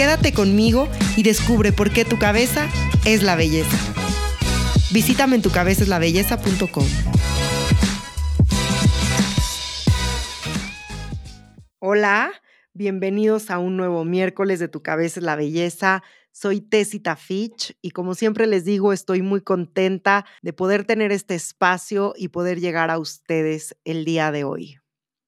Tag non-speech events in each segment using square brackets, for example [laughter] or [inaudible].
Quédate conmigo y descubre por qué tu cabeza es la belleza. Visítame en tucabezaslabelleza.com. Hola, bienvenidos a un nuevo miércoles de Tu cabeza es la belleza. Soy Tessita Fitch y como siempre les digo, estoy muy contenta de poder tener este espacio y poder llegar a ustedes el día de hoy.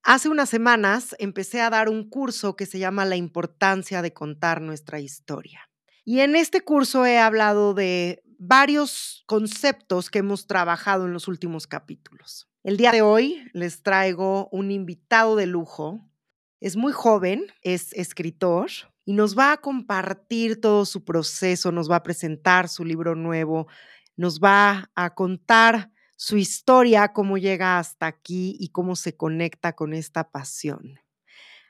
Hace unas semanas empecé a dar un curso que se llama La importancia de contar nuestra historia. Y en este curso he hablado de varios conceptos que hemos trabajado en los últimos capítulos. El día de hoy les traigo un invitado de lujo. Es muy joven, es escritor y nos va a compartir todo su proceso, nos va a presentar su libro nuevo, nos va a contar su historia, cómo llega hasta aquí y cómo se conecta con esta pasión.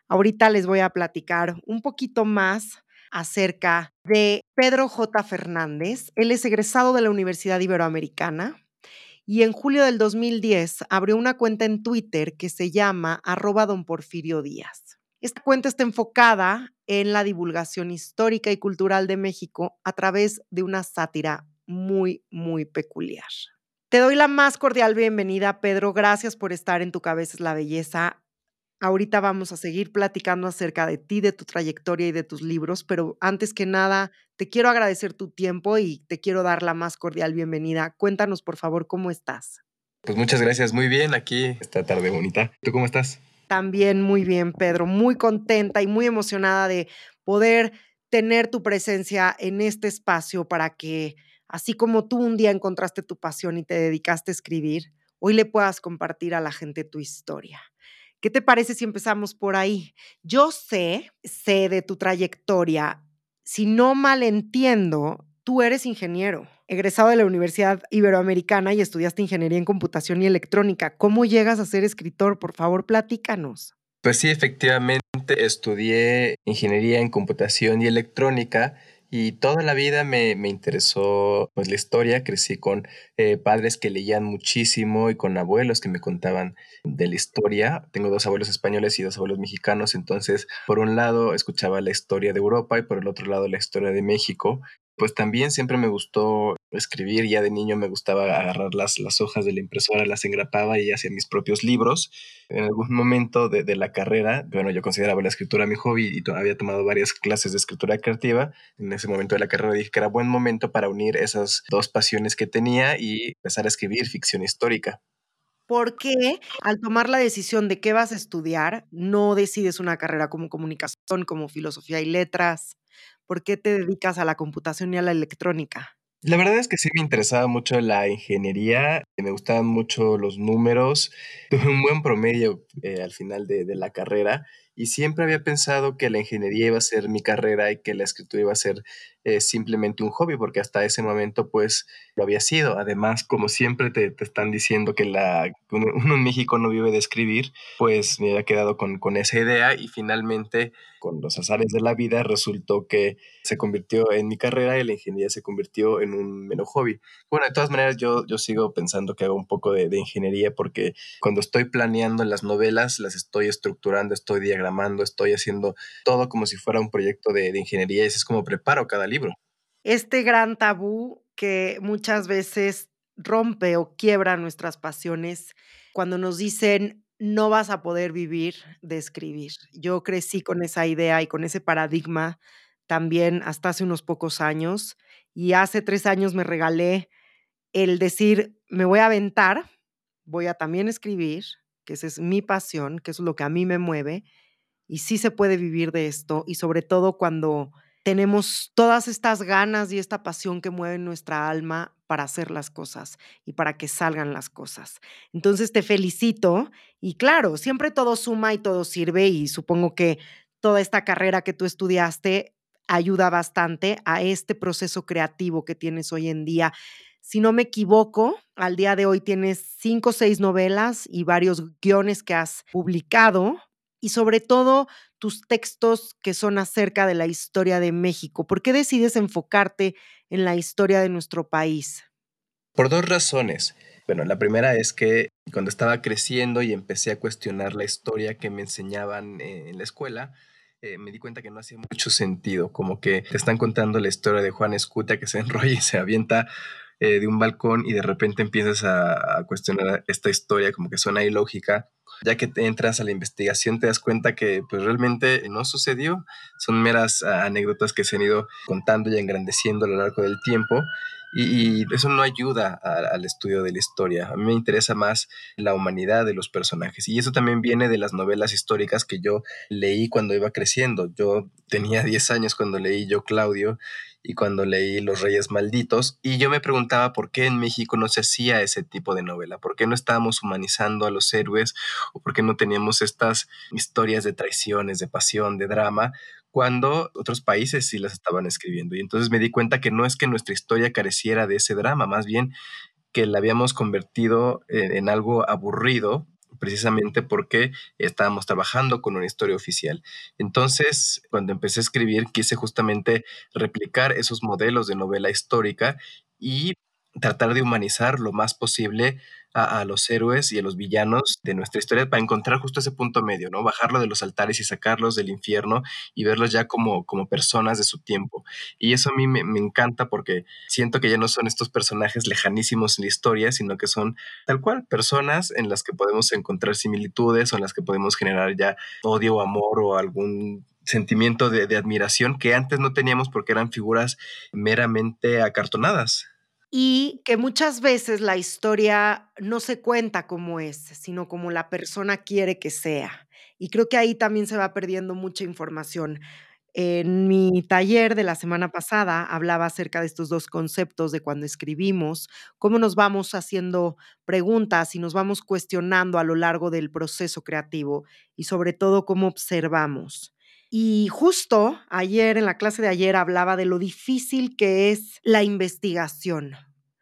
Ahorita les voy a platicar un poquito más acerca de Pedro J. Fernández. Él es egresado de la Universidad Iberoamericana y en julio del 2010 abrió una cuenta en Twitter que se llama arroba don Porfirio Díaz. Esta cuenta está enfocada en la divulgación histórica y cultural de México a través de una sátira muy, muy peculiar. Te doy la más cordial bienvenida, Pedro. Gracias por estar en Tu Cabeza es la Belleza. Ahorita vamos a seguir platicando acerca de ti, de tu trayectoria y de tus libros, pero antes que nada, te quiero agradecer tu tiempo y te quiero dar la más cordial bienvenida. Cuéntanos, por favor, cómo estás. Pues muchas gracias, muy bien aquí esta tarde bonita. ¿Tú cómo estás? También muy bien, Pedro, muy contenta y muy emocionada de poder tener tu presencia en este espacio para que así como tú un día encontraste tu pasión y te dedicaste a escribir, hoy le puedas compartir a la gente tu historia. ¿Qué te parece si empezamos por ahí? Yo sé, sé de tu trayectoria. Si no mal entiendo, tú eres ingeniero, egresado de la Universidad Iberoamericana y estudiaste ingeniería en computación y electrónica. ¿Cómo llegas a ser escritor? Por favor, platícanos. Pues sí, efectivamente, estudié ingeniería en computación y electrónica y toda la vida me, me interesó pues, la historia, crecí con eh, padres que leían muchísimo y con abuelos que me contaban de la historia. Tengo dos abuelos españoles y dos abuelos mexicanos, entonces por un lado escuchaba la historia de Europa y por el otro lado la historia de México pues también siempre me gustó escribir, ya de niño me gustaba agarrar las, las hojas de la impresora, las engrapaba y hacía mis propios libros. En algún momento de, de, la carrera, bueno, yo consideraba la escritura mi hobby y había tomado varias clases de escritura creativa. En ese momento de la carrera dije que era buen momento para unir esas dos pasiones que tenía y empezar a escribir ficción histórica. ¿Por qué al tomar la decisión de qué vas a estudiar, no decides una carrera como comunicación, como filosofía y letras? ¿Por qué te dedicas a la computación y a la electrónica? La verdad es que sí me interesaba mucho la ingeniería, me gustaban mucho los números, [laughs] tuve un buen promedio eh, al final de, de, la carrera y siempre había pensado que la ingeniería iba a ser mi carrera y que la escritura iba a ser eh, simplemente un hobby, porque hasta ese momento pues lo había sido. Además, como siempre te, te están diciendo que la, uno en México no vive de escribir, pues me había quedado con, con esa idea y finalmente con los azares de la vida resultó que se convirtió en mi carrera y la ingeniería se convirtió en un menos hobby. Bueno, de todas maneras yo, yo sigo pensando que hago un poco de, de ingeniería porque cuando estoy planeando las novelas, las estoy estructurando, estoy diagramando estoy haciendo todo como si fuera un proyecto de, de ingeniería y es como preparo cada libro. Este gran tabú que muchas veces rompe o quiebra nuestras pasiones cuando nos dicen no vas a poder vivir de escribir. Yo crecí con esa idea y con ese paradigma también hasta hace unos pocos años y hace tres años me regalé el decir, me voy a aventar, voy a también escribir, que esa es mi pasión, que es lo que a mí me mueve y sí se puede vivir de esto y sobre todo cuando tenemos todas estas ganas y esta pasión que mueve nuestra alma para hacer las cosas y para que salgan las cosas. Entonces te felicito y claro, siempre todo suma y todo sirve y supongo que toda esta carrera que tú estudiaste ayuda bastante a este proceso creativo que tienes hoy en día. Si no me equivoco, al día de hoy tienes cinco o seis novelas y varios guiones que has publicado y sobre todo tus textos que son acerca de la historia de México. ¿Por qué decides enfocarte en la historia de nuestro país? Por dos razones. Bueno, la primera es que cuando estaba creciendo y empecé a cuestionar la historia que me enseñaban eh, en la escuela, eh, me di cuenta que no hacía mucho sentido, como que te están contando la historia de Juan Escuta que se [laughs] enrolla y se avienta eh, de un balcón y de repente empiezas a, cuestionar esta historia, como que suena ilógica. Ya que entras a la investigación te das cuenta que pues realmente no sucedió, son meras anécdotas que se han ido contando y engrandeciendo a lo largo del tiempo y, eso no ayuda al estudio de la historia. A mí me interesa más la humanidad de los personajes. Y eso también viene de las novelas históricas que yo leí cuando iba creciendo. Yo tenía [laughs] 10 años cuando leí Yo Claudio y cuando leí Los Reyes Malditos, y yo me preguntaba por qué en México no se hacía ese tipo de novela, por qué no estábamos humanizando a los héroes o por qué no teníamos estas historias de traiciones, de pasión, de drama, cuando otros países sí las estaban escribiendo. Y entonces me di cuenta que no es que nuestra historia careciera de ese drama, más bien que la habíamos convertido en, algo aburrido precisamente porque estábamos trabajando con una historia oficial. Entonces, cuando empecé a escribir, quise justamente replicar esos modelos de novela histórica y tratar de humanizar lo más posible a, los héroes y a los villanos de nuestra historia para encontrar justo ese punto medio, ¿no? Bajarlo de los altares y sacarlos del infierno y verlos ya como, como personas de su tiempo. Y eso a mí me, encanta porque siento que ya no son estos personajes lejanísimos en la historia, sino que son tal cual personas en las que podemos encontrar similitudes o en las que podemos generar ya odio o amor o algún sentimiento de, de admiración que antes no teníamos porque eran figuras meramente acartonadas y que muchas veces la historia no se cuenta como es, sino como la persona quiere que sea. Y creo que ahí también se va perdiendo mucha información. En mi taller de la semana pasada hablaba acerca de estos dos conceptos de cuando escribimos, cómo nos vamos haciendo preguntas y nos vamos cuestionando a lo largo del proceso creativo y sobre todo cómo observamos. Y justo ayer, en la clase de ayer, hablaba de lo difícil que es la investigación.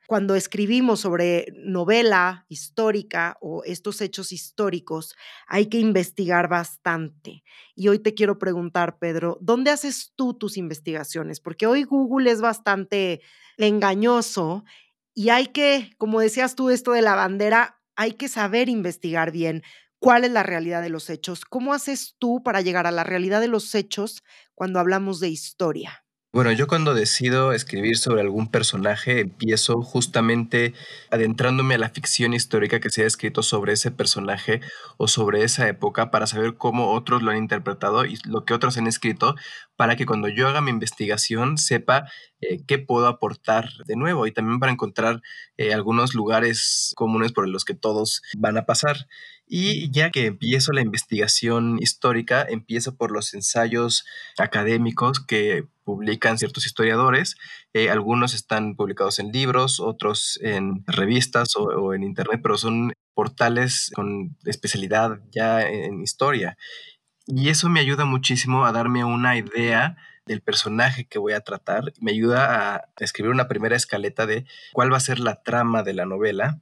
Cuando escribimos sobre novela histórica o estos hechos históricos, hay que investigar bastante. Y hoy te quiero preguntar, Pedro, ¿dónde haces tú tus investigaciones? Porque hoy Google es bastante engañoso y hay que, como decías tú, esto de la bandera, hay que saber investigar bien cuál es la realidad de los hechos. ¿Cómo haces tú para llegar a la realidad de los hechos cuando hablamos de historia? Bueno, yo cuando decido escribir sobre algún personaje, empiezo justamente adentrándome a la ficción histórica que se ha escrito sobre ese personaje o sobre esa época para saber cómo otros lo han interpretado y lo que otros han escrito, para que cuando yo haga mi investigación sepa eh, qué puedo aportar de nuevo y también para encontrar eh, algunos lugares comunes por los que todos van a pasar. Y ya que empiezo la investigación histórica, empiezo por los ensayos académicos que publican ciertos historiadores. Eh, algunos están publicados en libros, otros en revistas o, en internet, pero son portales con especialidad ya en historia. Y eso me ayuda muchísimo a darme una idea del personaje que voy a tratar. Me ayuda a escribir una primera escaleta de cuál va a ser la trama de la novela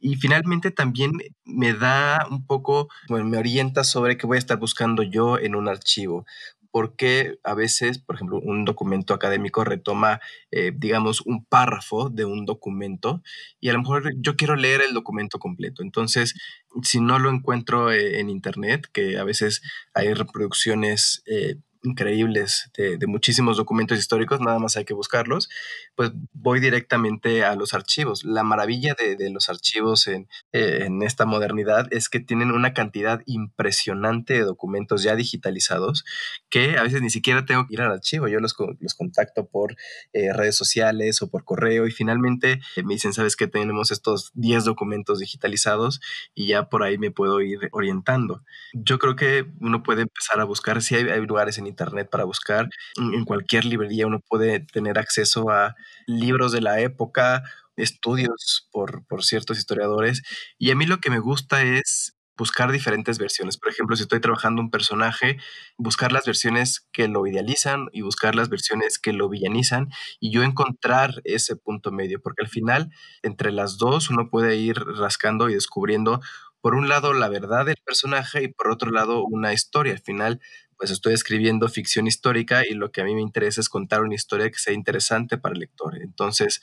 y finalmente también me da un poco, bueno, me orienta sobre qué voy a estar buscando yo en un archivo porque a veces, por ejemplo, un documento académico retoma, eh, digamos, un párrafo de un documento y a lo mejor yo quiero leer el documento completo. Entonces, si no lo encuentro eh, en Internet, que a veces hay reproducciones eh, increíbles de, muchísimos documentos históricos, nada más hay que buscarlos, pues voy directamente a los archivos. La maravilla de, los archivos en, en, esta modernidad es que tienen una cantidad impresionante de documentos ya digitalizados que a veces ni siquiera tengo que ir al archivo, yo los, los contacto por eh, redes sociales o por correo y finalmente eh, me dicen, sabes que tenemos estos 10 documentos digitalizados y ya por ahí me puedo ir orientando. Yo creo que uno puede empezar a buscar, si hay, hay lugares en internet para buscar. En cualquier librería uno puede tener acceso a libros de la época, estudios por, por ciertos historiadores. Y a mí lo que me gusta es buscar diferentes versiones. Por ejemplo, si estoy trabajando un personaje, buscar las versiones que lo idealizan y buscar las versiones que lo villanizan y yo encontrar ese punto medio, porque al final, entre las dos, uno puede ir rascando y descubriendo, por un lado, la verdad del personaje y por otro lado, una historia. Al final, pues estoy escribiendo ficción histórica y lo que a mí me interesa es contar una historia que sea interesante para el lector. Entonces,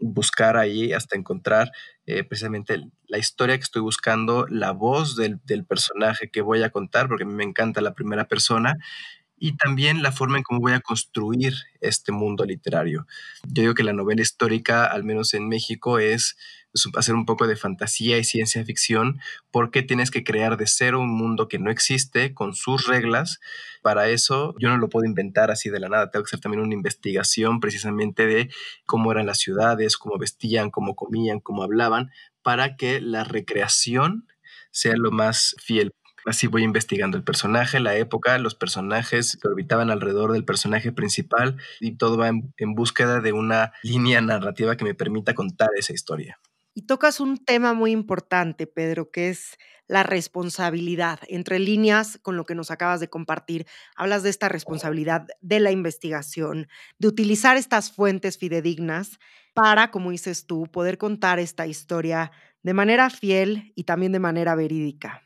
buscar ahí hasta encontrar eh, precisamente la historia que estoy buscando, la voz del, del, personaje que voy a contar, porque a mí me encanta la primera persona, y también la forma en cómo voy a construir este mundo literario. Yo digo que la novela histórica, al menos en México, es hacer un poco de fantasía y ciencia ficción, porque tienes que crear de cero un mundo que no existe con sus reglas. Para eso yo no lo puedo inventar así de la nada, tengo que hacer también una investigación precisamente de cómo eran las ciudades, cómo vestían, cómo comían, cómo hablaban, para que la recreación sea lo más fiel Así voy investigando el personaje, la época, los personajes que orbitaban alrededor del personaje principal y todo va en, búsqueda de una línea narrativa que me permita contar esa historia. Y tocas un tema muy importante, Pedro, que es la responsabilidad. Entre líneas, con lo que nos acabas de compartir, hablas de esta responsabilidad de la investigación, de utilizar estas fuentes fidedignas para, como dices tú, poder contar esta historia de manera fiel y también de manera verídica.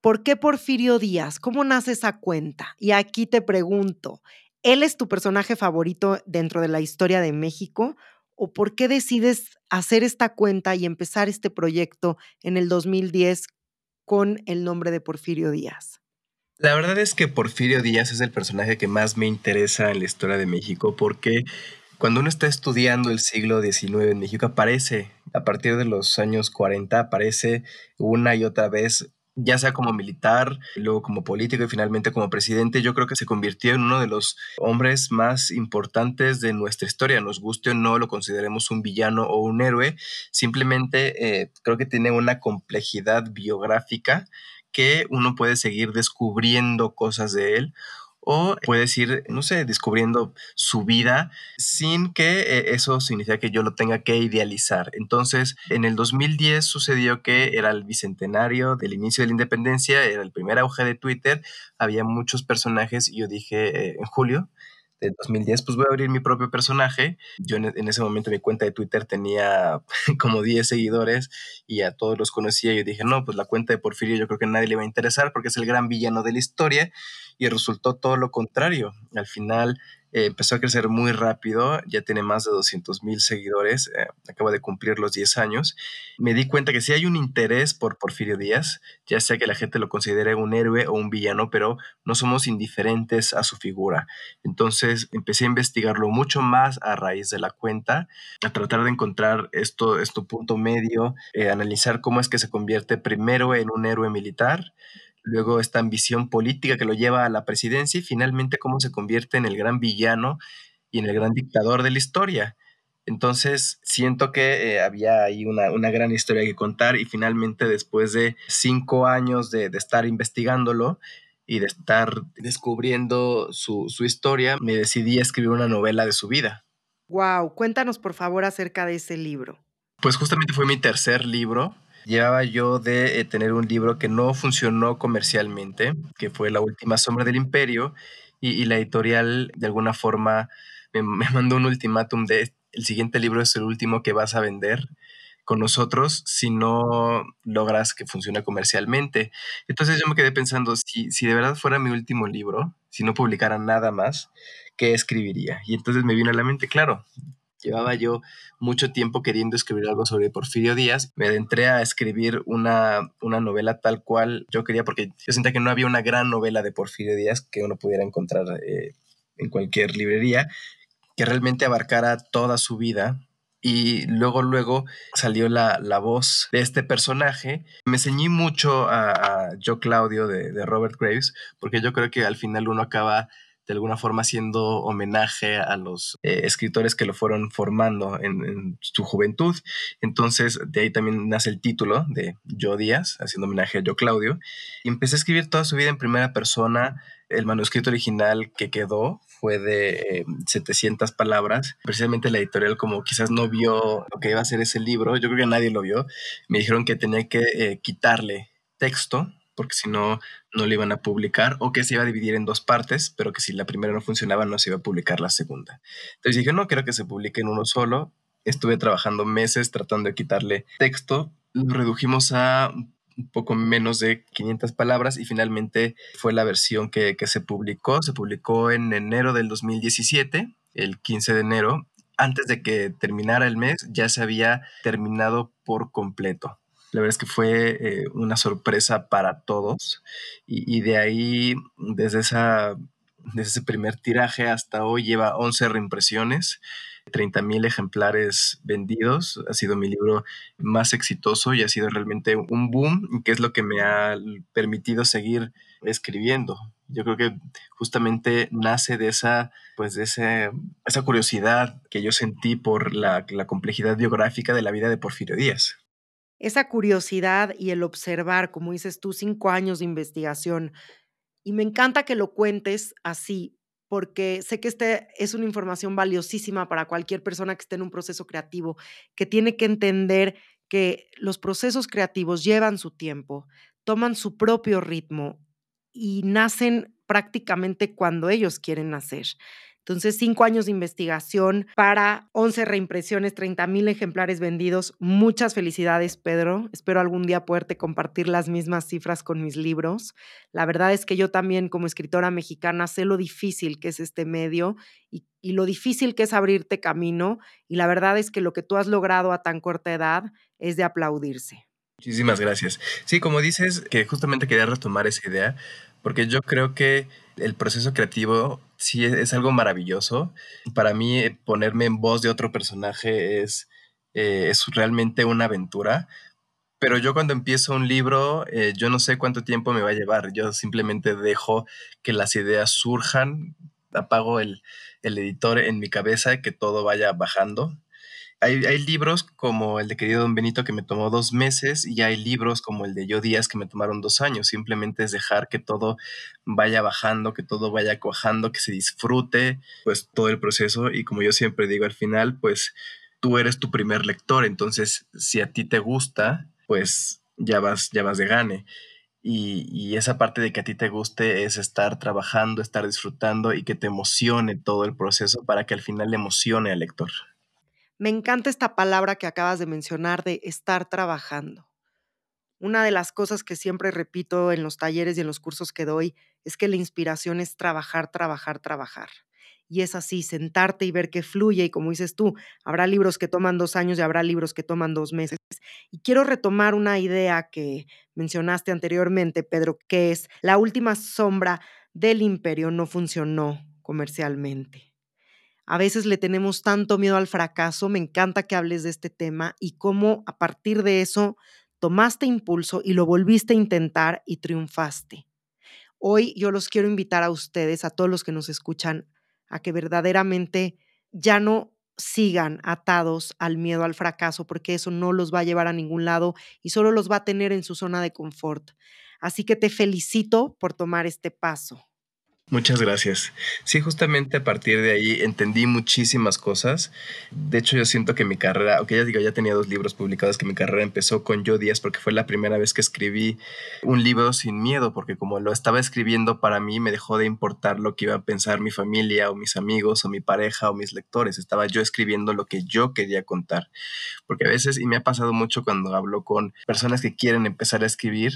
¿Por qué Porfirio Díaz? ¿Cómo nace esa cuenta? Y aquí te pregunto, ¿él es tu personaje favorito dentro de la historia de México? ¿O por qué decides hacer esta cuenta y empezar este proyecto en el 2010 con el nombre de Porfirio Díaz? La verdad es que Porfirio Díaz es el personaje que más me interesa en la historia de México porque cuando uno está estudiando el siglo XIX en México aparece, a partir de los años 40, aparece una y otra vez ya sea como militar, luego como político y finalmente como presidente, yo creo que se convirtió en uno de los hombres más importantes de nuestra historia. Nos guste o no lo consideremos un villano o un héroe, simplemente eh, creo que tiene una complejidad biográfica que uno puede seguir descubriendo cosas de él o puedes ir, no sé, descubriendo su vida sin que eh, eso signifique que yo lo tenga que idealizar. Entonces, en el 2010 sucedió que era el bicentenario del inicio de la independencia, era el primer auge de Twitter, había muchos personajes y yo dije, eh, en julio, de 2010, pues voy a abrir mi propio personaje. Yo en, en, ese momento mi cuenta de Twitter tenía [laughs] como 10 seguidores y a todos los conocía. Yo dije, no, pues la cuenta de Porfirio yo creo que a nadie le va a interesar porque es el gran villano de la historia. Y resultó todo lo contrario. Al final eh, empezó a crecer muy rápido, ya tiene más de 200 mil seguidores, eh, acaba de cumplir los 10 años. Me di cuenta que sí hay un interés por Porfirio Díaz, ya sea que la gente lo considere un héroe o un villano, pero no somos indiferentes a su figura. Entonces empecé a investigarlo mucho más a raíz de la cuenta, a tratar de encontrar esto, esto punto medio, eh, analizar cómo es que se convierte primero en un héroe militar, luego esta ambición política que lo lleva a la presidencia y finalmente cómo se convierte en el gran villano y en el gran dictador de la historia. Entonces siento que eh, había ahí una, una, gran historia que contar y finalmente después de cinco años de, de estar investigándolo y de estar descubriendo su, su historia, me decidí a escribir una novela de su vida. Wow, cuéntanos por favor acerca de ese libro. Pues justamente fue mi tercer libro llevaba yo de eh, tener un libro que no funcionó comercialmente, que fue La Última Sombra del Imperio, y, la editorial de alguna forma me, [laughs] mandó un ultimátum de el siguiente libro es el último que vas a vender con nosotros si no logras que funcione comercialmente. Entonces yo me quedé pensando, si, si de verdad fuera mi último libro, si no publicara nada más, ¿qué escribiría? Y entonces me vino a la mente, claro, Llevaba yo mucho tiempo queriendo escribir algo sobre Porfirio Díaz. Me adentré a escribir una, una novela tal cual yo quería, porque yo sentía que no había una gran novela de Porfirio Díaz que uno pudiera encontrar eh, en cualquier librería, que realmente abarcara toda su vida. Y luego, luego salió la, la voz de este personaje. Me ceñí mucho a, a Yo Claudio de, de Robert Graves, porque yo creo que al final uno acaba de alguna forma haciendo homenaje a los eh, escritores que lo fueron formando en, su juventud. Entonces, de ahí también nace el título de Yo Díaz, haciendo homenaje a Yo Claudio. Y empecé a escribir toda su vida en primera persona. El manuscrito original que quedó fue de 700 eh, palabras. Precisamente la editorial como quizás no vio lo que iba a ser ese libro, yo creo que nadie lo vio, me dijeron que tenía que eh, quitarle texto, porque si no, no lo iban a publicar, o que se iba a dividir en dos partes, pero que si la primera no funcionaba, no se iba a publicar la segunda. Entonces dije, no, quiero que se publique en uno solo. Estuve trabajando meses tratando de quitarle texto. Lo redujimos a un poco menos de 500 palabras y finalmente fue la versión que, que se publicó. Se publicó en enero del 2017, el 15 de enero. Antes de que terminara el mes, ya se había terminado por completo. La verdad es que fue eh, una sorpresa para todos y, de ahí, desde, esa, desde ese primer tiraje hasta hoy, lleva 11 reimpresiones 30 mil ejemplares vendidos. Ha sido mi libro más exitoso y ha sido realmente un boom, que es lo que me ha permitido seguir escribiendo. Yo creo que justamente nace de esa, pues de ese, esa curiosidad que yo sentí por la complejidad biográfica de la vida de Porfirio Díaz. Esa curiosidad y el observar, como dices tú, cinco años de investigación. Y me encanta que lo cuentes así, porque sé que esta es una información valiosísima para cualquier persona que esté en un proceso creativo, que tiene que entender que los procesos creativos llevan su tiempo, toman su propio ritmo y nacen prácticamente cuando ellos quieren nacer. Entonces, cinco años de investigación para 11 reimpresiones, 30 mil ejemplares vendidos. Muchas felicidades, Pedro. Espero algún día poderte compartir las mismas cifras con mis libros. La verdad es que yo también, como escritora mexicana, sé lo difícil que es este medio y, y lo difícil que es abrirte camino. Y la verdad es que lo que tú has logrado a tan corta edad es de aplaudirse. Muchísimas gracias. Sí, como dices, que justamente quería retomar esa idea, porque yo creo que el proceso creativo sí es, algo maravilloso. Para mí, eh, ponerme en voz de otro personaje es, eh, es realmente una aventura. Pero yo cuando empiezo un libro, eh, yo no sé cuánto tiempo me va a llevar. Yo simplemente dejo que las ideas surjan, apago el, el editor en mi cabeza y que todo vaya bajando hay, libros como el de Querido Don Benito que me tomó dos meses y hay libros como el de Yo Díaz que me tomaron dos años. Simplemente es dejar que todo vaya bajando, que todo vaya cuajando, que se disfrute pues todo el proceso y como yo siempre digo al final, pues tú eres tu primer lector, entonces si a ti te gusta, pues ya vas, ya vas de gane. Y, y, esa parte de que a ti te guste es estar trabajando, estar disfrutando y que te emocione todo el proceso para que al final le emocione al lector. Me encanta esta palabra que acabas de mencionar de estar trabajando. Una de las cosas que siempre repito en los talleres y en los cursos que doy es que la inspiración es trabajar, trabajar, trabajar. Y es así, sentarte y ver que fluye. Y como dices tú, habrá libros que toman dos años y habrá libros que toman dos meses. Y quiero retomar una idea que mencionaste anteriormente, Pedro, que es la última sombra del imperio no funcionó comercialmente. A veces le tenemos tanto miedo al fracaso. Me encanta que hables de este tema y cómo a partir de eso tomaste impulso y lo volviste a intentar y triunfaste. Hoy yo los quiero invitar a ustedes, a todos los que nos escuchan, a que verdaderamente ya no sigan atados al miedo al fracaso, porque eso no los va a llevar a ningún lado y solo los va a tener en su zona de confort. Así que te felicito por tomar este paso. Muchas gracias. Sí, justamente a partir de ahí entendí muchísimas cosas. De hecho, yo siento que mi carrera, aunque ya digo, ya tenía dos libros publicados, que mi carrera empezó con Yo Díaz porque fue la primera vez que escribí un libro sin miedo, porque como lo estaba escribiendo para mí, me dejó de importar lo que iba a pensar mi familia o mis amigos o mi pareja o mis lectores. Estaba yo escribiendo lo que yo quería contar. Porque a veces, y me ha pasado mucho cuando hablo con personas que quieren empezar a escribir,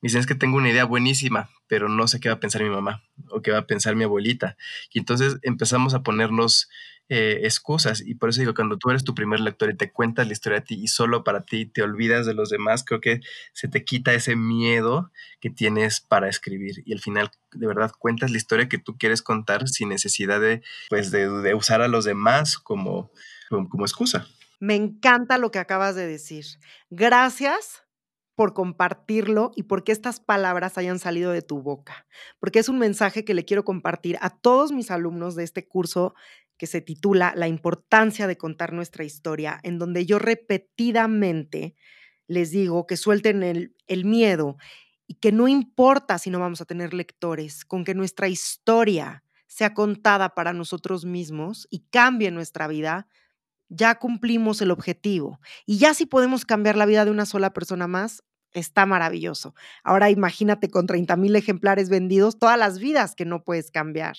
me dicen es que tengo una idea buenísima, pero no sé qué va a pensar mi mamá o qué va a pensar mi abuelita. Y entonces empezamos a ponernos eh, excusas. Y por eso digo, cuando tú eres tu primer lector y te cuentas la historia a ti y solo para ti te olvidas de los demás, creo que se te quita ese miedo que tienes para escribir. Y al final, de verdad, cuentas la historia que tú quieres contar sin necesidad de, pues, de, usar a los demás como, como excusa. Me encanta lo que acabas de decir. Gracias por compartirlo y porque estas palabras hayan salido de tu boca, porque es un mensaje que le quiero compartir a todos mis alumnos de este curso que se titula La importancia de contar nuestra historia, en donde yo repetidamente les digo que suelten el, el miedo y que no importa si no vamos a tener lectores, con que nuestra historia sea contada para nosotros mismos y cambie nuestra vida, ya cumplimos el objetivo. Y ya si podemos cambiar la vida de una sola persona más, está maravilloso. Ahora imagínate con 30 mil ejemplares vendidos, todas las vidas que no puedes cambiar.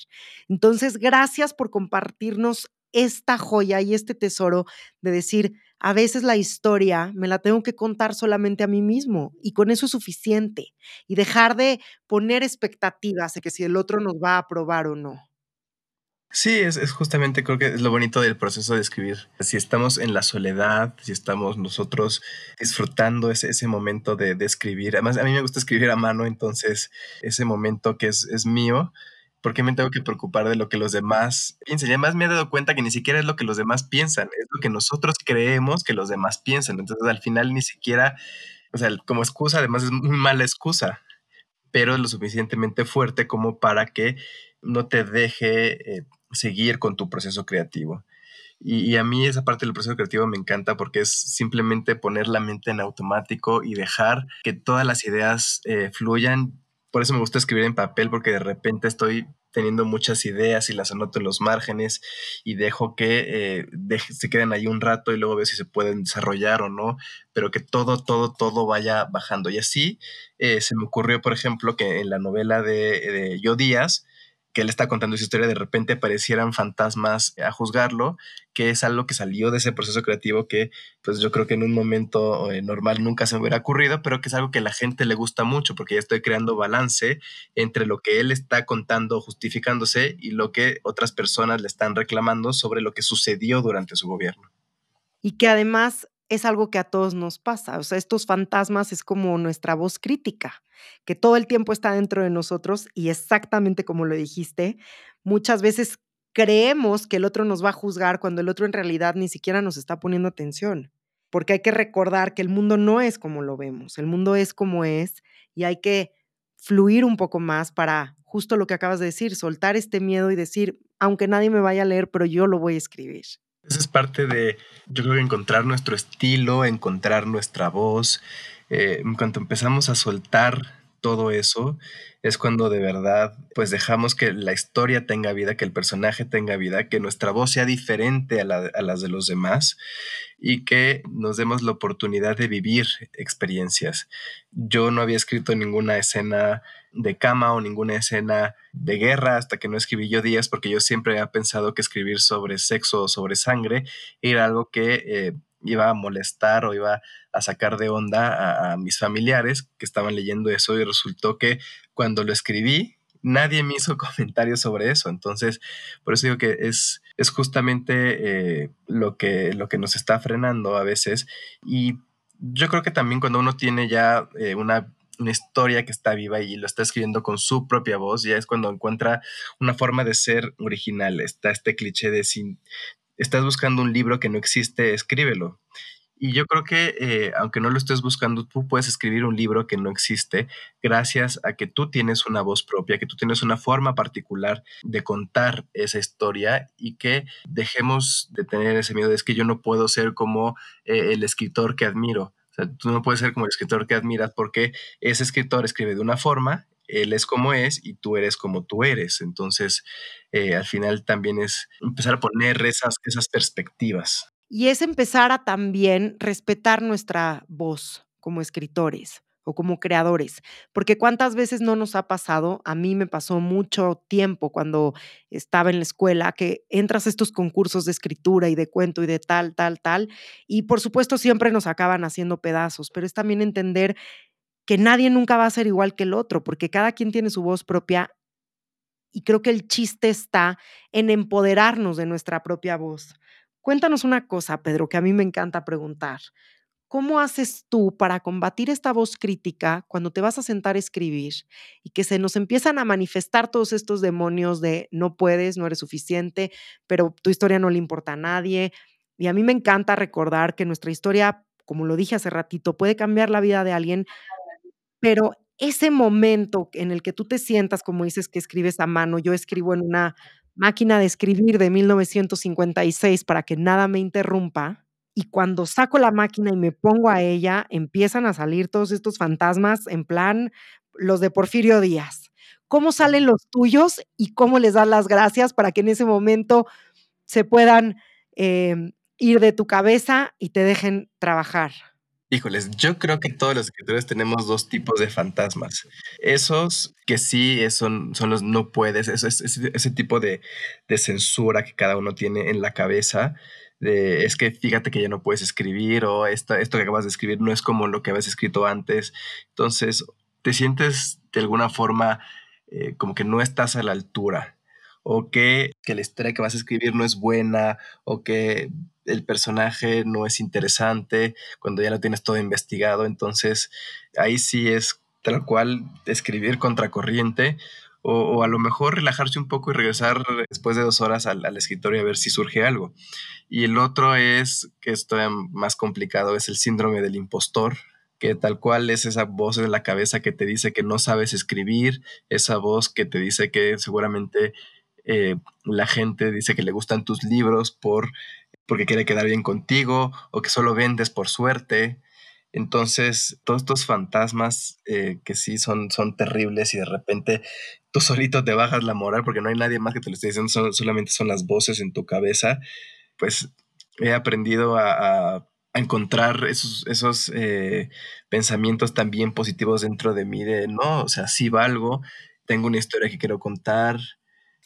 Entonces, gracias por compartirnos esta joya y este tesoro de decir, a veces la historia me la tengo que contar solamente a mí mismo y con eso es suficiente y dejar de poner expectativas de que si el otro nos va a aprobar o no. Sí, es, es, justamente creo que es lo bonito del proceso de escribir. Si estamos en la soledad, si estamos nosotros disfrutando ese, ese momento de, de, escribir. Además, a mí me gusta escribir a mano, entonces ese momento que es, es mío, ¿por qué me tengo que preocupar de lo que los demás piensan? Y además me he dado cuenta que ni siquiera es lo que los demás piensan, es lo que nosotros creemos que los demás piensan. Entonces, al final ni siquiera, o sea, como excusa, además es muy mala excusa, pero es lo suficientemente fuerte como para que no te deje eh, seguir con tu proceso creativo. Y, a mí esa parte del proceso creativo me encanta porque es simplemente poner la mente en automático y dejar que todas las ideas eh, fluyan. Por eso me gusta escribir en papel porque de repente estoy teniendo muchas ideas y las anoto en los márgenes y dejo que eh, se queden ahí un rato y luego veo si se pueden desarrollar o no, pero que todo, todo, todo vaya bajando. Y así se me ocurrió, por ejemplo, que en la novela de, de Yo Díaz, que él está contando su historia, de repente aparecieran fantasmas a juzgarlo, que es algo que salió de ese proceso creativo que pues yo creo que en un momento eh, normal nunca se hubiera ocurrido, pero que es algo que a la gente le gusta mucho porque ya estoy creando balance entre lo que él está contando, justificándose y lo que otras personas le están reclamando sobre lo que sucedió durante su gobierno. Y que además es algo que a todos nos pasa. O sea, estos fantasmas es como nuestra voz crítica, que todo el tiempo está dentro de nosotros y exactamente como lo dijiste, muchas veces creemos que el otro nos va a juzgar cuando el otro en realidad ni siquiera nos está poniendo atención. Porque hay que recordar que el mundo no es como lo vemos, el mundo es como es y hay que fluir un poco más para justo lo que acabas de decir, soltar este miedo y decir, aunque nadie me vaya a leer, pero yo lo voy a escribir. Esa es parte de, yo creo, encontrar nuestro estilo, encontrar nuestra voz. Eh, en cuanto empezamos a soltar todo eso, es cuando de verdad, pues dejamos que la historia tenga vida, que el personaje tenga vida, que nuestra voz sea diferente a, a las de los demás y que nos demos la oportunidad de vivir experiencias. Yo no había escrito ninguna escena de cama o ninguna escena de guerra hasta que no escribí yo días, porque yo siempre había pensado que escribir sobre sexo o sobre sangre era algo que eh, iba a molestar o iba a sacar de onda a, mis familiares que estaban leyendo eso y resultó que cuando lo escribí nadie me hizo [laughs] comentarios sobre eso. Entonces, por eso digo que es, es justamente eh, lo, que, lo que nos está frenando a veces. Y yo creo que también cuando uno tiene ya eh, una una historia que está viva y lo está escribiendo con su propia voz, ya es cuando encuentra una forma de ser original. Está este cliché de si estás buscando un libro que no existe, escríbelo. Y yo creo que eh, aunque no lo estés buscando, tú puedes escribir un libro que no existe gracias a que tú tienes una voz propia, que tú tienes una forma particular de contar esa historia y que dejemos de tener ese miedo de es que yo no puedo ser como eh, el escritor que admiro o sea, tú no puedes ser como el escritor que admiras porque ese escritor escribe de una forma, él es como es y tú eres como tú eres. Entonces, eh, al final también es empezar a poner esas, esas perspectivas. Y es empezar a también respetar nuestra voz como escritores o como creadores, porque cuántas veces no nos ha pasado, a mí me pasó mucho tiempo cuando estaba en la escuela, que entras a estos concursos de escritura y de cuento y de tal, tal, tal, y por supuesto siempre nos acaban haciendo pedazos, pero es también entender que nadie nunca va a ser igual que el otro, porque cada quien tiene su voz propia y creo que el chiste está en empoderarnos de nuestra propia voz. Cuéntanos una cosa, Pedro, que a mí me encanta preguntar. ¿Cómo haces tú para combatir esta voz crítica cuando te vas a sentar a escribir y que se nos empiezan a manifestar todos estos demonios de no puedes, no eres suficiente, pero tu historia no le importa a nadie? Y a mí me encanta recordar que nuestra historia, como lo dije hace ratito, puede cambiar la vida de alguien, pero ese momento en el que tú te sientas, como dices que escribes a mano, yo escribo en una máquina de escribir de 1956 para que nada me interrumpa y cuando saco la máquina y me pongo a ella, empiezan a salir todos estos fantasmas en plan los de Porfirio Díaz. ¿Cómo salen los tuyos y cómo les das las gracias para que en ese momento se puedan em, ir de tu cabeza y te dejen trabajar? Híjoles, yo creo que todos los escritores tenemos dos tipos de fantasmas. Esos que sí son, son los no puedes, ese, tipo de, de, censura que cada uno tiene en la cabeza. De, es que fíjate que ya no puedes escribir o esto que acabas de escribir no es como lo que habías escrito antes. Entonces, te sientes de alguna forma eh, como que no estás a la altura o que, que la historia que vas a escribir no es buena o que el personaje no es interesante, cuando ya lo tienes todo investigado, entonces ahí sí es tal cual escribir contracorriente o, o a lo mejor relajarse un poco y regresar después de dos horas al, al, escritorio a ver si surge algo. Y el otro es, que esto es más complicado, es el síndrome del impostor, que tal cual es esa voz en la cabeza que te dice que no sabes escribir, esa voz que te dice que seguramente eh, la gente dice que le gustan tus libros por porque quiere quedar bien contigo o que solo vendes por suerte. Entonces, todos estos fantasmas eh, que sí son, son terribles y de repente tú solito te bajas la moral porque no hay nadie más que te lo esté diciendo, solamente son las voces en tu cabeza, pues he aprendido a, a, encontrar esos, esos eh, pensamientos también positivos dentro de mí de, no, o sea, sí valgo, tengo una historia que quiero contar,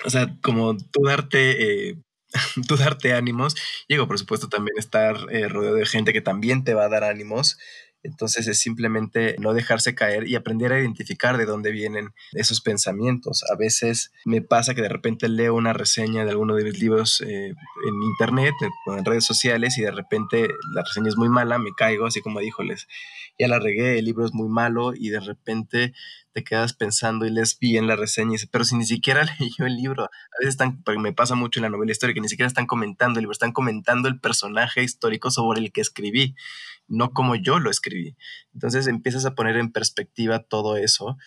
o sea, como tú darte eh, [laughs] tú darte ánimos. Digo, por supuesto, también estar eh, rodeado de gente que también te va a dar ánimos. Entonces es simplemente no dejarse caer y aprender a identificar de dónde vienen esos pensamientos. A veces me pasa que de repente leo una reseña de alguno de mis libros eh, en internet, en, redes sociales, y de repente la reseña es muy mala, me caigo, así como díjoles, ya la regué, el libro es muy malo, y de repente te quedas pensando y lees bien la reseña y pero si ni siquiera [laughs] leyó el libro, a veces están, me pasa mucho en la novela histórica, ni siquiera están comentando el libro, están comentando el personaje histórico sobre el que escribí, no como yo lo escribí. Entonces empiezas a poner en perspectiva todo eso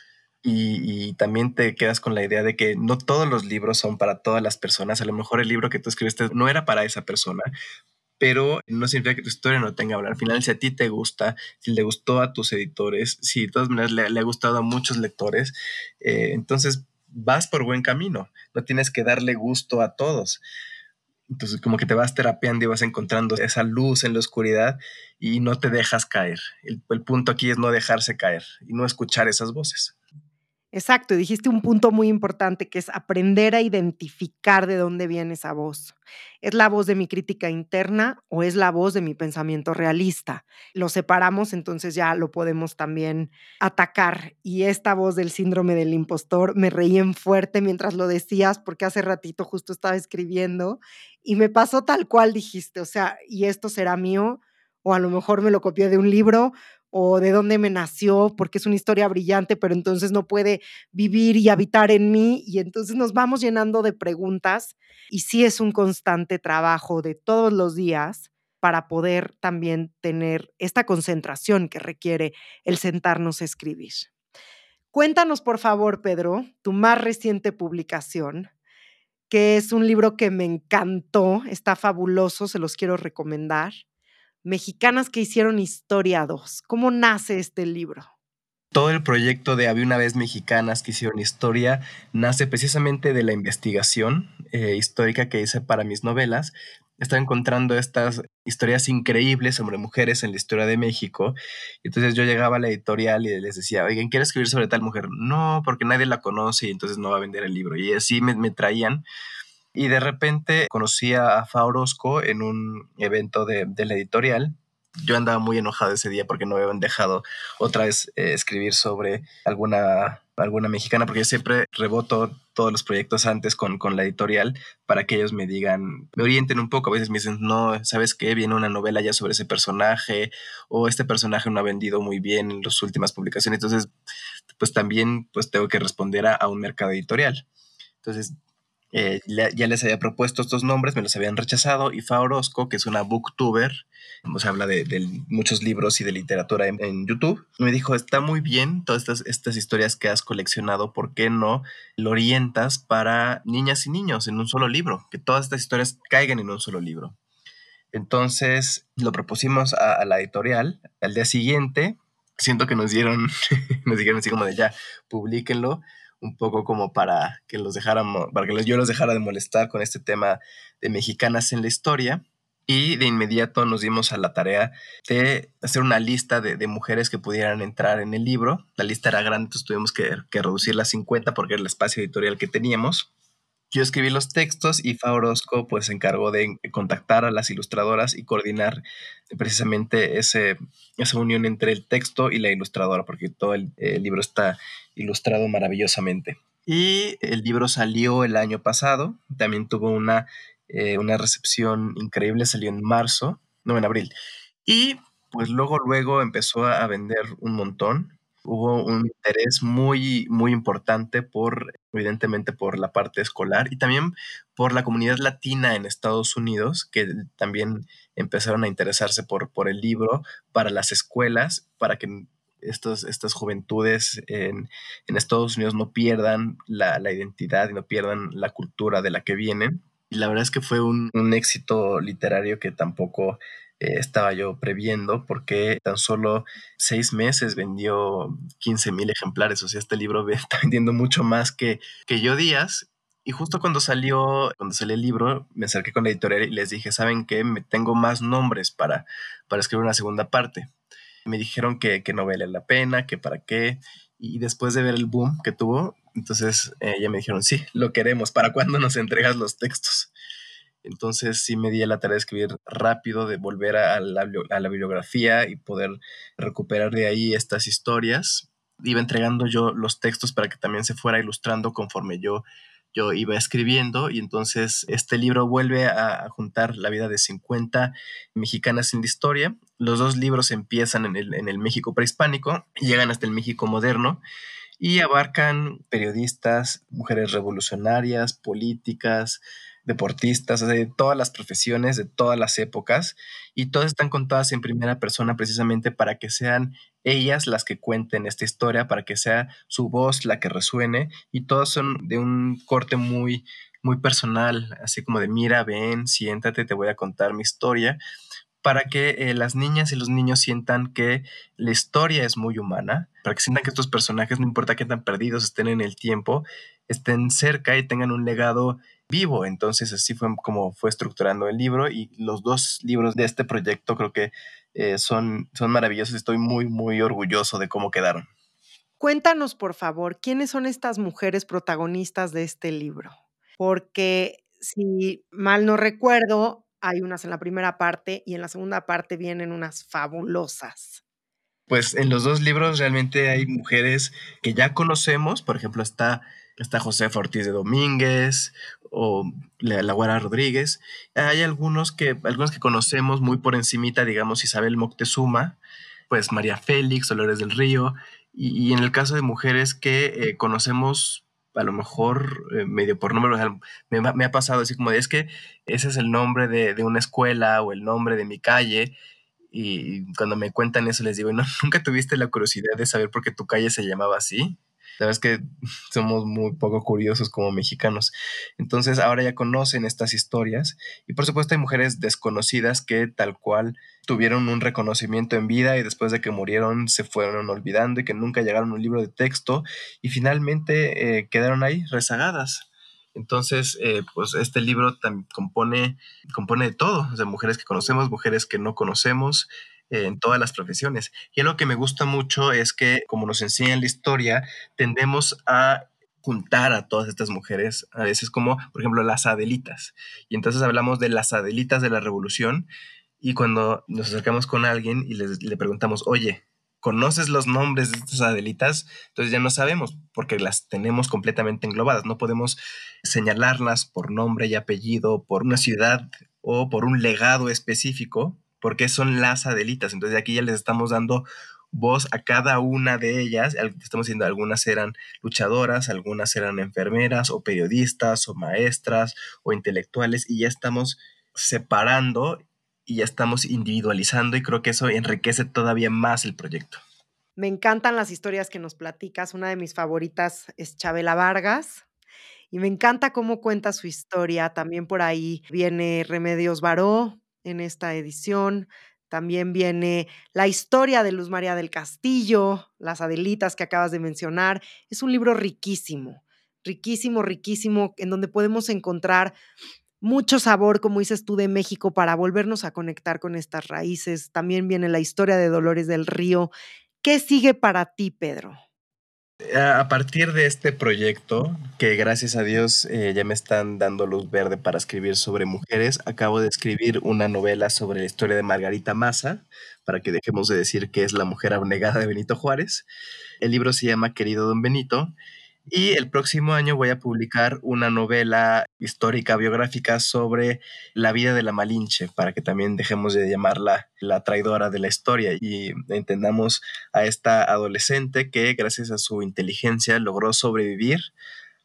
y, y, también te quedas con la idea de que no todos los libros son para todas las personas. A lo mejor el libro que tú escribiste no era para esa persona, pero no significa que tu historia no tenga valor. Al final, si a ti te gusta, si le gustó a tus editores, si de todas maneras le, le ha gustado a muchos lectores, eh, entonces vas por buen camino. No tienes que darle gusto a todos. Entonces, como que te vas terapeando y vas encontrando esa luz en la oscuridad y no te dejas caer. El, el punto aquí es no dejarse caer y no escuchar esas voces. Exacto, dijiste un punto muy importante que es aprender a identificar de dónde viene esa voz. ¿Es la voz de mi crítica interna o es la voz de mi pensamiento realista? Lo separamos, entonces ya lo podemos también atacar. Y esta voz del síndrome del impostor, me reí en fuerte mientras lo decías porque hace ratito justo estaba escribiendo y me pasó tal cual dijiste, o sea, y esto será mío o a lo mejor me lo copié de un libro o de dónde me nació, porque es una historia brillante, pero entonces no puede vivir y habitar en mí. Y entonces nos vamos llenando de preguntas y sí es un constante trabajo de todos los días para poder también tener esta concentración que requiere el sentarnos a escribir. Cuéntanos, por favor, Pedro, tu más reciente publicación, que es un libro que me encantó, está fabuloso, se los quiero recomendar Mexicanas que hicieron historia 2. ¿Cómo nace este libro? Todo el proyecto de Había una vez mexicanas que hicieron historia nace precisamente de la investigación eh, histórica que hice para mis novelas. Estaba encontrando estas historias increíbles sobre mujeres en la historia de México. Entonces yo llegaba a la editorial y les decía, oigan, ¿quiere escribir sobre tal mujer? No, porque nadie la conoce y entonces no va a vender el libro. Y así me traían y de repente conocí a Fa Orozco en un evento de, de, la editorial. Yo andaba muy enojado ese día porque no me habían dejado otra vez eh, escribir sobre alguna, alguna mexicana, porque yo siempre reboto todos los proyectos antes con, con la editorial para que ellos me digan, me orienten un poco. A veces me dicen, no, ¿sabes qué? Viene una novela ya sobre ese personaje o este personaje no ha vendido muy bien en las últimas publicaciones. Entonces, pues también pues tengo que responder a, a un mercado editorial. Entonces, eh, ya les había propuesto estos nombres, me los habían rechazado, y Fa Orozco, que es una booktuber, sea, habla de, muchos libros y de literatura en, YouTube, me dijo, está muy bien todas estas, estas historias que has coleccionado, ¿por qué no lo orientas para niñas y niños en un solo libro? Que todas estas historias caigan en un solo libro. Entonces lo propusimos a, a la editorial, al día siguiente, siento que nos dieron, [laughs] nos dijeron así como de ya, publíquenlo, un poco como para que los dejáramos, para que yo los dejara de molestar con este tema de mexicanas en la historia. y de inmediato nos dimos a la tarea de hacer una lista de, mujeres que pudieran entrar en el libro. La lista era grande, entonces tuvimos que, que reducirla a 50 porque era el espacio editorial que teníamos. Yo escribí los textos y Fa Orozco pues se encargó de contactar a las ilustradoras y coordinar precisamente ese, esa unión entre el texto y la ilustradora, porque todo el, el libro está ilustrado maravillosamente. Y el libro salió el año pasado, también tuvo una eh, una recepción increíble, salió en marzo, no en abril. Y pues luego, luego empezó a vender un montón. Hubo un interés muy, muy importante por, evidentemente, por la parte escolar y también por la comunidad latina en Estados Unidos, que también empezaron a interesarse por, por el libro para las escuelas, para que estos, estas juventudes en, en, Estados Unidos no pierdan la, la, identidad y no pierdan la cultura de la que vienen. Y la verdad es que fue un, éxito literario que tampoco estaba yo previendo porque tan solo seis meses vendió 15 mil ejemplares. O sea, este libro [laughs] está vendiendo mucho más que, que yo días. Y justo cuando salió, cuando salió el libro, me acerqué con la editorial y les dije, ¿saben qué? Me tengo más nombres para, para escribir una segunda parte. Me dijeron que, que no vale la pena, que para qué. Y después de ver el boom que tuvo, entonces eh, ya me dijeron, sí, lo queremos, ¿para cuándo nos entregas los textos? Entonces sí me di la tarea de escribir rápido, de volver a la, bibliografía y poder recuperar de ahí estas historias. Iba entregando yo los textos para que también se fuera ilustrando conforme yo, yo iba escribiendo y entonces este libro vuelve a, juntar la vida de 50 mexicanas en la historia. Los dos libros empiezan en el, en el México prehispánico llegan hasta el México moderno y abarcan periodistas, mujeres revolucionarias, políticas, deportistas, de todas las profesiones, de todas las épocas, y todas están contadas en primera persona precisamente para que sean ellas las que cuenten esta historia, para que sea su voz la que resuene, y todas son de un corte muy, muy personal, así como de mira, ven, siéntate, te voy a contar mi historia, para que eh, las niñas y los niños sientan que la historia es muy humana, para que sientan que estos personajes, no importa que tan perdidos estén en el tiempo, estén cerca y tengan un legado vivo. Entonces así fue como fue estructurando el libro y los dos libros de este proyecto creo que eh, son, son maravillosos. Estoy muy, muy orgulloso de cómo quedaron. Cuéntanos, por favor, ¿quiénes son estas mujeres protagonistas de este libro? Porque si mal no recuerdo, hay unas en la primera parte y en la segunda parte vienen unas fabulosas. Pues en los dos libros realmente hay mujeres que ya conocemos, por ejemplo está, está José Ortiz de Domínguez o la, la Rodríguez. Hay algunos que, algunos que conocemos muy por encimita, digamos Isabel Moctezuma, pues María Félix, Dolores del Río, y, en el caso de mujeres que eh, conocemos a lo mejor eh, medio por número, me, ha pasado así como de, es que ese es el nombre de, una escuela o el nombre de mi calle, y cuando me cuentan eso les digo, ¿no, [laughs] ¿nunca tuviste la curiosidad de saber por qué tu calle se llamaba así? La verdad es que [laughs] somos muy poco curiosos como mexicanos. Entonces ahora ya conocen estas historias y por supuesto hay mujeres desconocidas que tal cual tuvieron un reconocimiento en vida y después de que murieron se fueron olvidando y que nunca llegaron a un libro de texto y finalmente eh, quedaron ahí rezagadas. Entonces, eh, pues este libro compone, compone de todo, de mujeres que conocemos, mujeres que no conocemos, en todas las profesiones. Y lo que me gusta mucho es que, como nos enseña la historia, tendemos a juntar a todas estas mujeres, a veces como, por ejemplo, las Adelitas. Y entonces hablamos de las Adelitas de la Revolución y cuando nos acercamos con alguien y le preguntamos, oye, ¿conoces los nombres de estas Adelitas? Entonces ya no sabemos porque las tenemos completamente englobadas. No podemos señalarlas por nombre y apellido, por una ciudad o por un legado específico, porque son las Adelitas. Entonces aquí ya les estamos dando voz a cada una de ellas. Estamos diciendo, algunas eran luchadoras, algunas eran enfermeras o periodistas o maestras o intelectuales y ya estamos separando y ya estamos individualizando y creo que eso enriquece todavía más el proyecto. Me encantan las historias que nos platicas. Una de mis favoritas es Chabela Vargas. Y me encanta cómo cuenta su historia. También por ahí viene Remedios Baró, en esta edición. También viene la historia de Luz María del Castillo, las Adelitas que acabas de mencionar. Es un libro riquísimo, riquísimo, riquísimo, en donde podemos encontrar mucho sabor, como dices tú, de México para volvernos a conectar con estas raíces. También viene la historia de Dolores del Río. ¿Qué sigue para ti, Pedro? A partir de este proyecto, que gracias a Dios eh, ya me están dando luz verde para escribir sobre mujeres, acabo de escribir una novela sobre la historia de Margarita Massa, para que dejemos de decir que es la mujer abnegada de Benito Juárez. El libro se llama Querido Don Benito y el próximo año voy a publicar una novela histórica biográfica sobre la vida de la Malinche, para que también dejemos de llamarla la traidora de la historia y entendamos a esta adolescente que gracias a su inteligencia logró sobrevivir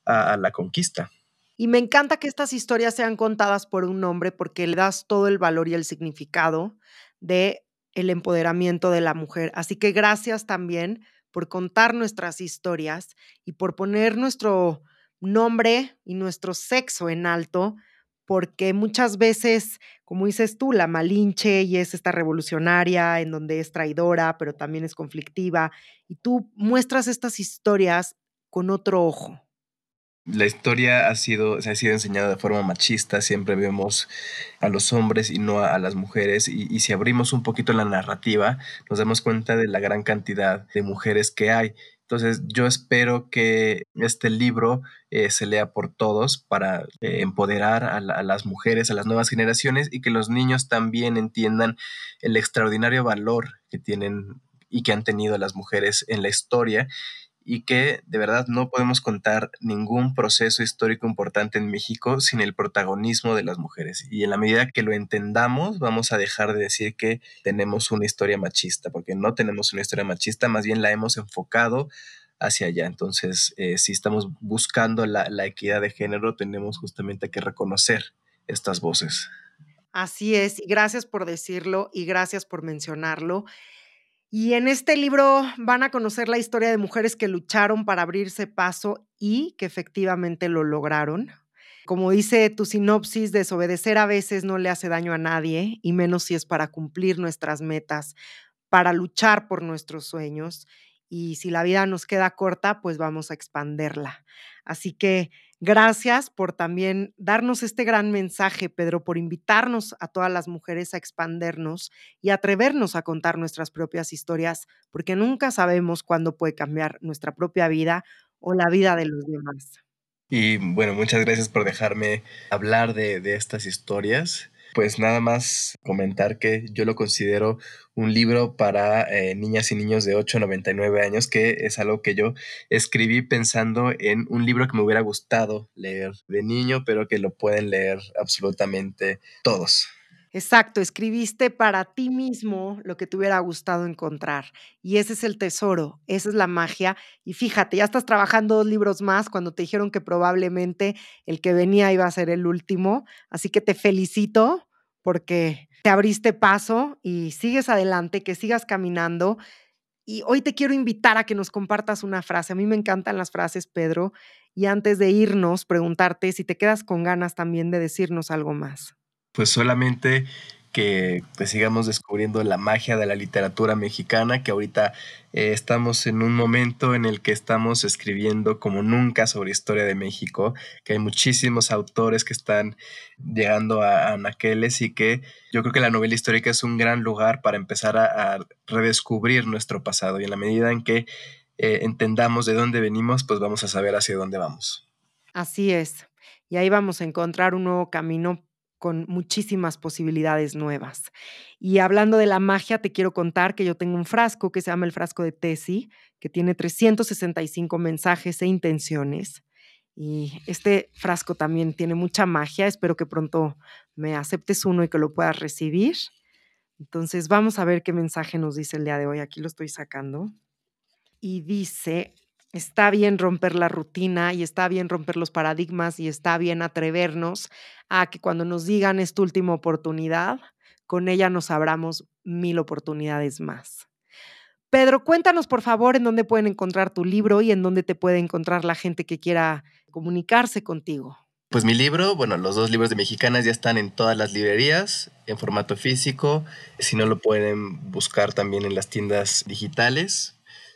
a, la conquista. Y me encanta que estas historias sean contadas por un hombre porque le das todo el valor y el significado de el empoderamiento de la mujer. Así que gracias también por contar nuestras historias y por poner nuestro nombre y nuestro sexo en alto, porque muchas veces, como dices tú, la Malinche y es esta revolucionaria en donde es traidora, pero también es conflictiva, y tú muestras estas historias con otro ojo la historia ha sido, se ha sido enseñada de forma machista, siempre vemos a los hombres y no a, las mujeres, y, si abrimos un poquito la narrativa, nos damos cuenta de la gran cantidad de mujeres que hay. Entonces yo espero que este libro eh, se lea por todos para eh, empoderar a, a, las mujeres, a las nuevas generaciones y que los niños también entiendan el extraordinario valor que tienen y que han tenido las mujeres en la historia y que de verdad no podemos contar ningún proceso histórico importante en México sin el protagonismo de las mujeres. Y en la medida que lo entendamos, vamos a dejar de decir que tenemos una historia machista, porque no tenemos una historia machista, más bien la hemos enfocado hacia allá. Entonces, eh, si estamos buscando la, la equidad de género, tenemos justamente que reconocer estas voces. Así es, y gracias por decirlo y gracias por mencionarlo. Y en este libro van a conocer la historia de mujeres que lucharon para abrirse paso y que efectivamente lo lograron. Como dice tu sinopsis, desobedecer a veces no le hace daño a nadie, y menos si es para cumplir nuestras metas, para luchar por nuestros sueños. Y si la vida nos queda corta, pues vamos a expanderla. Así que Gracias por también darnos este gran mensaje, Pedro, por invitarnos a todas las mujeres a expandernos y atrevernos a contar nuestras propias historias, porque nunca sabemos cuándo puede cambiar nuestra propia vida o la vida de los demás. Y bueno, muchas gracias por dejarme hablar de, de estas historias pues nada más comentar que yo lo considero un libro para eh, niñas y niños de 8 a 99 años, que es algo que yo escribí pensando en un libro que me hubiera gustado leer de niño, pero que lo pueden leer absolutamente todos. Exacto, escribiste para ti mismo lo que te hubiera gustado encontrar. Y ese es el tesoro, esa es la magia. Y fíjate, ya estás trabajando dos libros más cuando te dijeron que probablemente el que venía iba a ser el último. Así que te felicito porque te abriste paso y sigues adelante, que sigas caminando. Y hoy te quiero invitar a que nos compartas una frase. A mí me encantan las frases, Pedro. Y antes de irnos, preguntarte si te quedas con ganas también de decirnos algo más pues solamente que pues, sigamos descubriendo la magia de la literatura mexicana, que ahorita eh, estamos en un momento en el que estamos escribiendo como nunca sobre historia de México, que hay muchísimos autores que están llegando a, anaqueles y que yo creo que la novela histórica es un gran lugar para empezar a, redescubrir nuestro pasado y en la medida en que eh, entendamos de dónde venimos, pues vamos a saber hacia dónde vamos. Así es. Y ahí vamos a encontrar un nuevo camino con muchísimas posibilidades nuevas. Y hablando de la magia, te quiero contar que yo tengo un frasco que se llama el frasco de Tesi, que tiene 365 mensajes e intenciones. Y este frasco también tiene mucha magia. Espero que pronto me aceptes uno y que lo puedas recibir. Entonces vamos a ver qué mensaje nos dice el día de hoy. Aquí lo estoy sacando. Y dice, Está bien romper la rutina y está bien romper los paradigmas y está bien atrevernos a que cuando nos digan es tu última oportunidad, con ella nos abramos mil oportunidades más. Pedro, cuéntanos por favor en dónde pueden encontrar tu libro y en dónde te puede encontrar la gente que quiera comunicarse contigo. Pues mi libro, bueno, los dos libros de mexicanas ya están en todas las librerías en formato físico. Si no lo pueden buscar también en las tiendas digitales,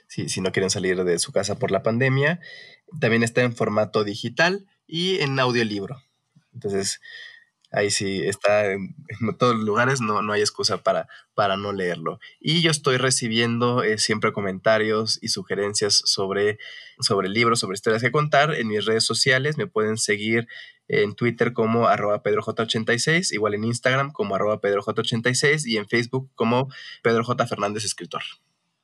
si, no quieren salir de su casa por la pandemia. También está en formato digital y en audiolibro. Entonces, ahí sí está en, todos los lugares, no, no hay excusa para, para no leerlo. Y yo estoy recibiendo eh, siempre comentarios y sugerencias sobre, sobre libros, sobre historias que contar en mis redes sociales. Me pueden seguir en Twitter como arroba pedroj86, igual en Instagram como arroba pedroj86 y en Facebook como Pedro J. Fernández Escritor.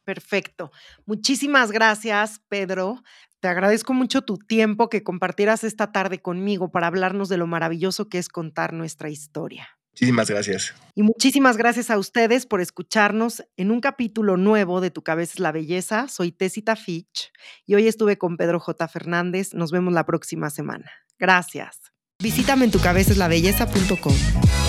Perfecto. Muchísimas gracias, Pedro. Te agradezco mucho tu tiempo que compartieras esta tarde conmigo para hablarnos de lo maravilloso que es contar nuestra historia. Muchísimas gracias. Y muchísimas gracias a ustedes por escucharnos en un capítulo nuevo de Tu cabeza es la belleza. Soy Tessita Fitch y hoy estuve con Pedro J. Fernández. Nos vemos la próxima semana. Gracias. Visítame en tucabezaslabelleza.com.